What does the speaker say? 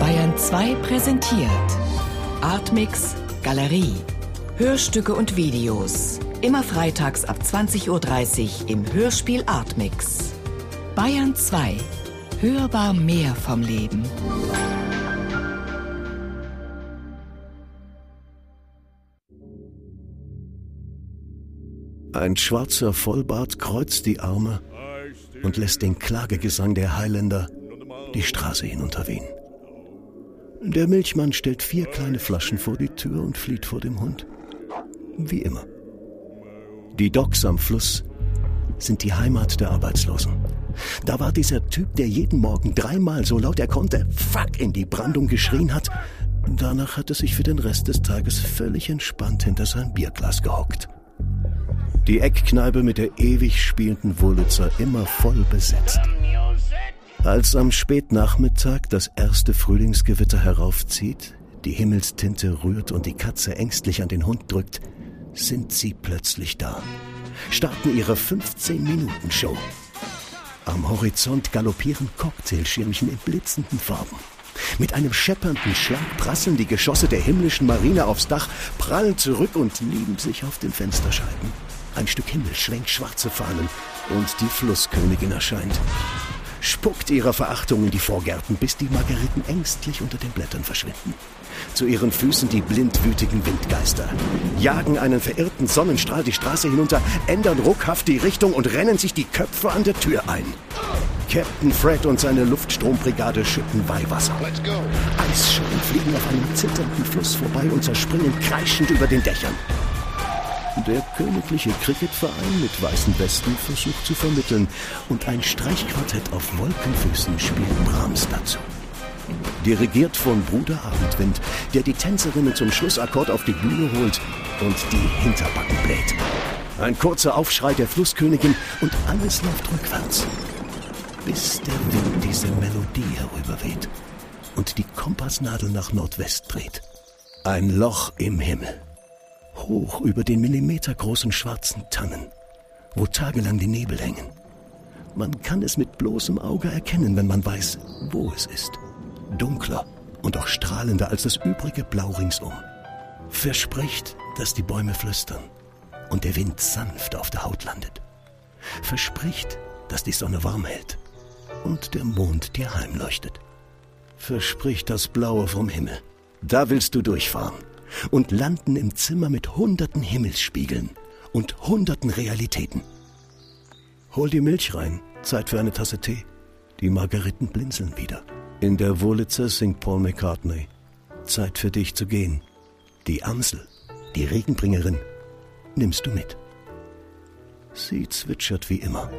Bayern 2 präsentiert Artmix Galerie. Hörstücke und Videos. Immer freitags ab 20.30 Uhr im Hörspiel Artmix. Bayern 2. Hörbar mehr vom Leben. Ein schwarzer Vollbart kreuzt die Arme und lässt den Klagegesang der Highlander die Straße hinunterwehen. Der Milchmann stellt vier kleine Flaschen vor die Tür und flieht vor dem Hund. Wie immer. Die Docks am Fluss sind die Heimat der Arbeitslosen. Da war dieser Typ, der jeden Morgen dreimal so laut er konnte, fuck in die Brandung geschrien hat. Danach hat er sich für den Rest des Tages völlig entspannt hinter sein Bierglas gehockt. Die Eckkneipe mit der ewig spielenden Wurlitzer immer voll besetzt. Als am Spätnachmittag das erste Frühlingsgewitter heraufzieht, die Himmelstinte rührt und die Katze ängstlich an den Hund drückt, sind sie plötzlich da. Starten ihre 15-Minuten-Show. Am Horizont galoppieren Cocktailschirmchen in blitzenden Farben. Mit einem scheppernden Schlag prasseln die Geschosse der himmlischen Marine aufs Dach, prallen zurück und lieben sich auf den Fensterscheiben. Ein Stück Himmel schwenkt schwarze Fahnen und die Flusskönigin erscheint spuckt ihrer Verachtung in die Vorgärten, bis die Margeriten ängstlich unter den Blättern verschwinden. Zu ihren Füßen die blindwütigen Windgeister, jagen einen verirrten Sonnenstrahl die Straße hinunter, ändern ruckhaft die Richtung und rennen sich die Köpfe an der Tür ein. Captain Fred und seine Luftstrombrigade schütten Weihwasser. Eisschuppen fliegen auf einem zitternden Fluss vorbei und zerspringen kreischend über den Dächern. Der königliche Cricketverein mit weißen Westen versucht zu vermitteln und ein Streichquartett auf Wolkenfüßen spielt Brahms dazu. Dirigiert von Bruder Abendwind, der die Tänzerinnen zum Schlussakkord auf die Bühne holt und die Hinterbacken bläht. Ein kurzer Aufschrei der Flusskönigin und alles läuft rückwärts. Bis der Wind diese Melodie herüberweht und die Kompassnadel nach Nordwest dreht. Ein Loch im Himmel hoch über den millimetergroßen schwarzen Tannen, wo tagelang die Nebel hängen. Man kann es mit bloßem Auge erkennen, wenn man weiß, wo es ist. Dunkler und auch strahlender als das übrige Blau ringsum. Verspricht, dass die Bäume flüstern und der Wind sanft auf der Haut landet. Verspricht, dass die Sonne warm hält und der Mond dir heimleuchtet. Verspricht das Blaue vom Himmel. Da willst du durchfahren und landen im Zimmer mit hunderten Himmelsspiegeln und hunderten Realitäten. Hol die Milch rein, Zeit für eine Tasse Tee. Die Margeriten blinzeln wieder. In der Wurlitzer singt Paul McCartney. Zeit für dich zu gehen. Die Amsel, die Regenbringerin, nimmst du mit. Sie zwitschert wie immer.